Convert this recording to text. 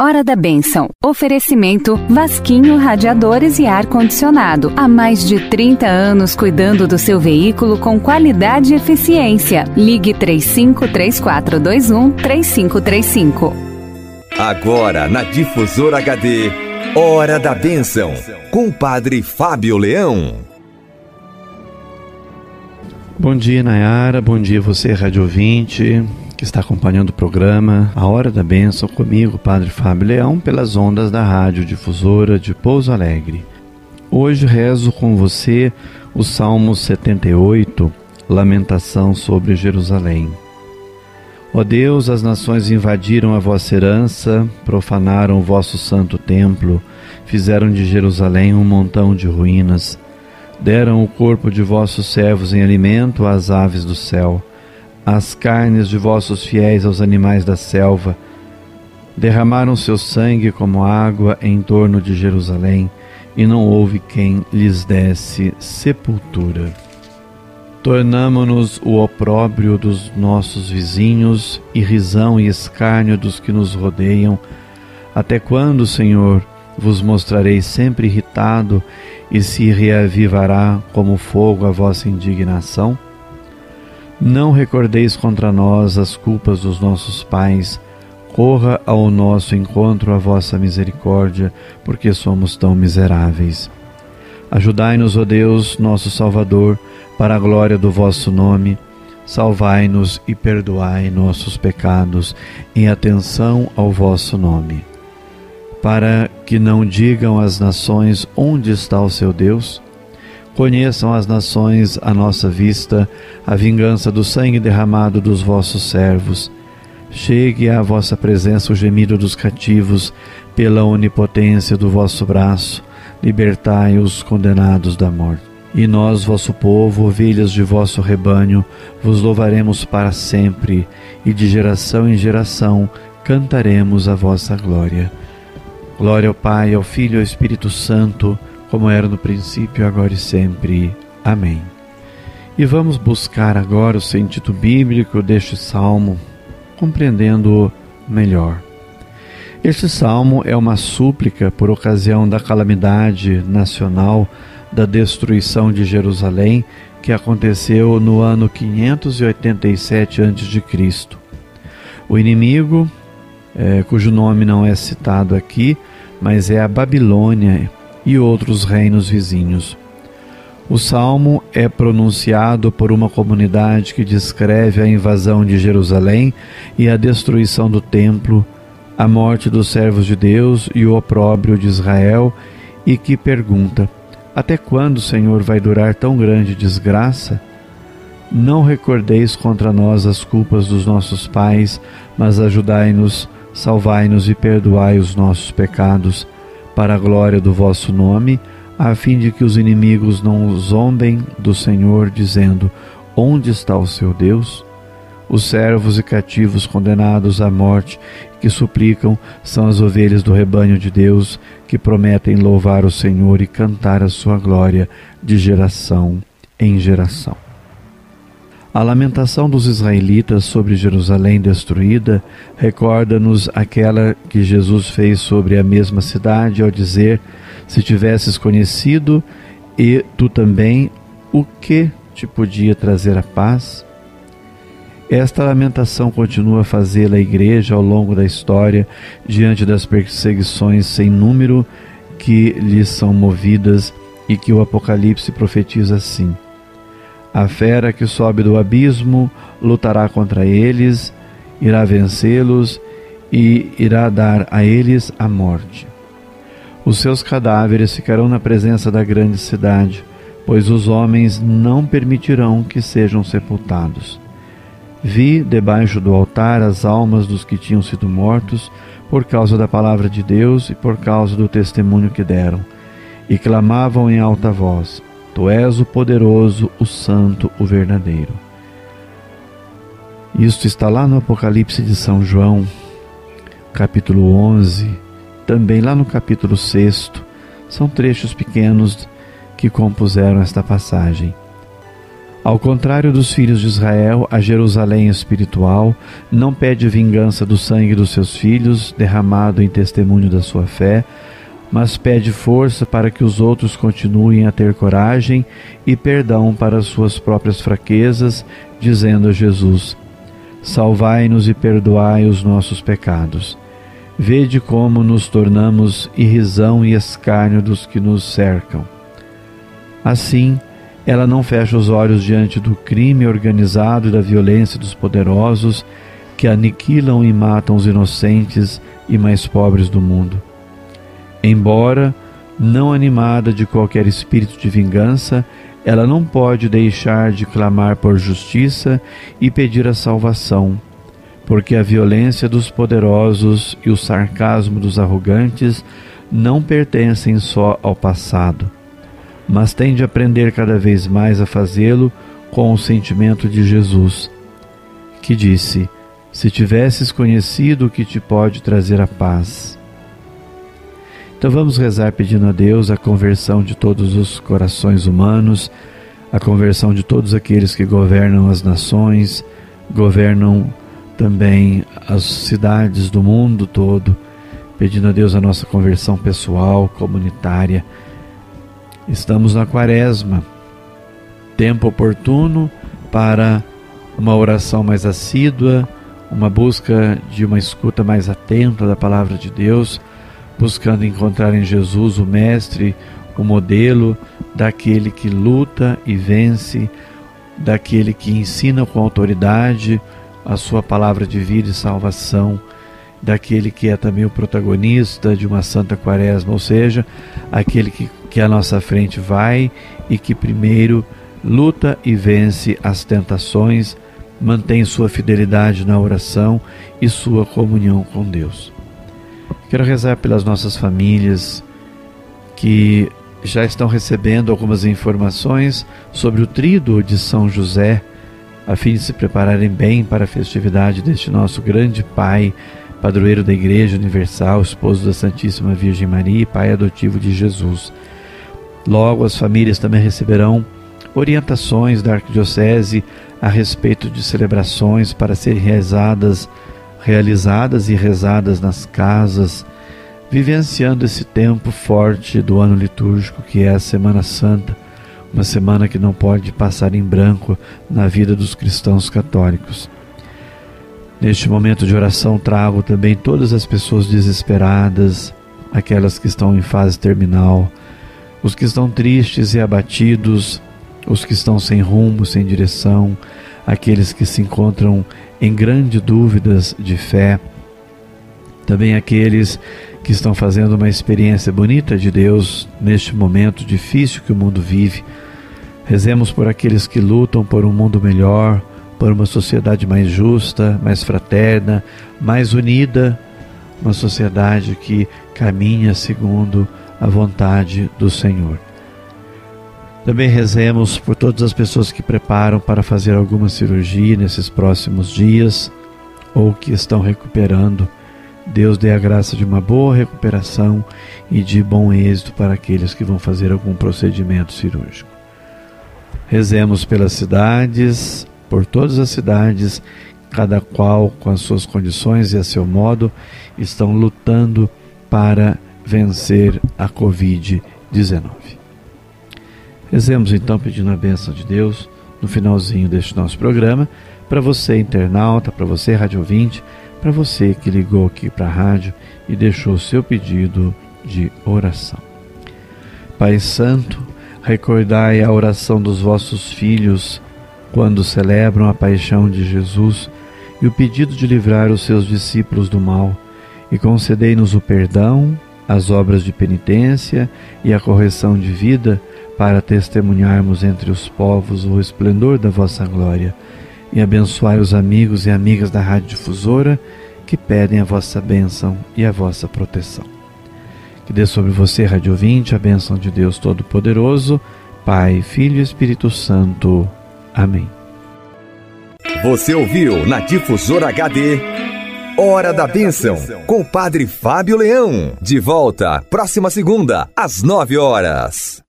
Hora da Bênção. Oferecimento Vasquinho Radiadores e Ar Condicionado. Há mais de 30 anos cuidando do seu veículo com qualidade e eficiência. Ligue 353421 3535. Agora na Difusora HD. Hora da Bênção. Com o Padre Fábio Leão. Bom dia, Nayara. Bom dia, você, rádio ouvinte que está acompanhando o programa A Hora da Bênção comigo, Padre Fábio Leão, pelas ondas da Rádio Difusora de Pouso Alegre. Hoje rezo com você o Salmo 78, Lamentação sobre Jerusalém. Ó Deus, as nações invadiram a vossa herança, profanaram o vosso santo templo, fizeram de Jerusalém um montão de ruínas, deram o corpo de vossos servos em alimento às aves do céu as carnes de vossos fiéis aos animais da selva. Derramaram seu sangue como água em torno de Jerusalém, e não houve quem lhes desse sepultura. Tornamo-nos o opróbrio dos nossos vizinhos, e risão e escárnio dos que nos rodeiam. Até quando, Senhor, vos mostrarei sempre irritado, e se reavivará como fogo a vossa indignação? Não recordeis contra nós as culpas dos nossos pais, corra ao nosso encontro a vossa misericórdia, porque somos tão miseráveis. Ajudai-nos, ó Deus, nosso Salvador, para a glória do vosso nome. Salvai-nos e perdoai nossos pecados, em atenção ao vosso nome. Para que não digam as nações onde está o seu Deus, Conheçam as nações à nossa vista a vingança do sangue derramado dos vossos servos. Chegue à vossa presença o gemido dos cativos, pela onipotência do vosso braço, libertai os condenados da morte. E nós, vosso povo, ovelhas de vosso rebanho, vos louvaremos para sempre, e de geração em geração cantaremos a vossa glória. Glória ao Pai, ao Filho e ao Espírito Santo, como era no princípio, agora e sempre. Amém. E vamos buscar agora o sentido bíblico deste salmo, compreendendo-o melhor. Este salmo é uma súplica por ocasião da calamidade nacional da destruição de Jerusalém que aconteceu no ano 587 a.C. O inimigo, é, cujo nome não é citado aqui, mas é a Babilônia, e outros reinos vizinhos. O salmo é pronunciado por uma comunidade que descreve a invasão de Jerusalém e a destruição do templo, a morte dos servos de Deus e o opróbrio de Israel, e que pergunta: Até quando, o Senhor, vai durar tão grande desgraça? Não recordeis contra nós as culpas dos nossos pais, mas ajudai-nos, salvai-nos e perdoai os nossos pecados para a glória do vosso nome, a fim de que os inimigos não zombem do Senhor, dizendo: Onde está o seu Deus? Os servos e cativos condenados à morte que suplicam são as ovelhas do rebanho de Deus que prometem louvar o Senhor e cantar a sua glória de geração em geração. A lamentação dos israelitas sobre Jerusalém destruída recorda-nos aquela que Jesus fez sobre a mesma cidade ao dizer: Se tivesses conhecido e tu também, o que te podia trazer a paz? Esta lamentação continua a fazê-la a igreja ao longo da história, diante das perseguições sem número que lhes são movidas e que o Apocalipse profetiza assim. A fera que sobe do abismo lutará contra eles, irá vencê-los e irá dar a eles a morte. Os seus cadáveres ficarão na presença da grande cidade, pois os homens não permitirão que sejam sepultados. Vi debaixo do altar as almas dos que tinham sido mortos por causa da palavra de Deus e por causa do testemunho que deram, e clamavam em alta voz: Tu és o poderoso, o santo, o verdadeiro. Isto está lá no Apocalipse de São João, capítulo 11, também lá no capítulo 6. São trechos pequenos que compuseram esta passagem. Ao contrário dos filhos de Israel, a Jerusalém espiritual não pede vingança do sangue dos seus filhos, derramado em testemunho da sua fé, mas pede força para que os outros continuem a ter coragem e perdão para suas próprias fraquezas, dizendo a Jesus: Salvai-nos e perdoai os nossos pecados. Vede como nos tornamos irrisão e escárnio dos que nos cercam. Assim, ela não fecha os olhos diante do crime organizado e da violência dos poderosos que aniquilam e matam os inocentes e mais pobres do mundo. Embora não animada de qualquer espírito de vingança, ela não pode deixar de clamar por justiça e pedir a salvação, porque a violência dos poderosos e o sarcasmo dos arrogantes não pertencem só ao passado mas tem de aprender cada vez mais a fazê-lo com o sentimento de Jesus, que disse: Se tivesses conhecido o que te pode trazer a paz. Então vamos rezar pedindo a Deus a conversão de todos os corações humanos, a conversão de todos aqueles que governam as nações, governam também as cidades do mundo todo, pedindo a Deus a nossa conversão pessoal, comunitária. Estamos na quaresma, tempo oportuno para uma oração mais assídua, uma busca de uma escuta mais atenta da palavra de Deus, buscando encontrar em Jesus o Mestre, o modelo daquele que luta e vence, daquele que ensina com autoridade a sua palavra de vida e salvação, daquele que é também o protagonista de uma santa quaresma, ou seja, aquele que que à nossa frente vai e que primeiro luta e vence as tentações, mantém sua fidelidade na oração e sua comunhão com Deus. Quero rezar pelas nossas famílias que já estão recebendo algumas informações sobre o trido de São José, a fim de se prepararem bem para a festividade deste nosso grande Pai, padroeiro da Igreja Universal, esposo da Santíssima Virgem Maria e Pai adotivo de Jesus. Logo, as famílias também receberão orientações da Arquidiocese a respeito de celebrações para serem realizadas, realizadas e rezadas nas casas, vivenciando esse tempo forte do ano litúrgico que é a Semana Santa, uma semana que não pode passar em branco na vida dos cristãos católicos. Neste momento de oração, trago também todas as pessoas desesperadas, aquelas que estão em fase terminal, os que estão tristes e abatidos, os que estão sem rumo, sem direção, aqueles que se encontram em grandes dúvidas de fé, também aqueles que estão fazendo uma experiência bonita de Deus neste momento difícil que o mundo vive. Rezemos por aqueles que lutam por um mundo melhor, por uma sociedade mais justa, mais fraterna, mais unida, uma sociedade que caminha segundo a vontade do Senhor. Também rezemos por todas as pessoas que preparam para fazer alguma cirurgia nesses próximos dias ou que estão recuperando. Deus dê a graça de uma boa recuperação e de bom êxito para aqueles que vão fazer algum procedimento cirúrgico. Rezemos pelas cidades, por todas as cidades, cada qual com as suas condições e a seu modo estão lutando para vencer a Covid-19. Rezemos então pedindo a bênção de Deus no finalzinho deste nosso programa, para você internauta, para você rádio ouvinte, para você que ligou aqui para a rádio e deixou o seu pedido de oração. Pai Santo, recordai a oração dos vossos filhos quando celebram a paixão de Jesus e o pedido de livrar os seus discípulos do mal, e concedei-nos o perdão as obras de penitência e a correção de vida, para testemunharmos entre os povos o esplendor da vossa glória, e abençoai os amigos e amigas da Rádio Difusora que pedem a vossa bênção e a vossa proteção. Que dê sobre você, Rádio Ouvinte, a bênção de Deus Todo-Poderoso, Pai, Filho e Espírito Santo. Amém. Você ouviu na Difusora HD Hora da Bênção, com o Padre Fábio Leão. De volta, próxima segunda, às nove horas.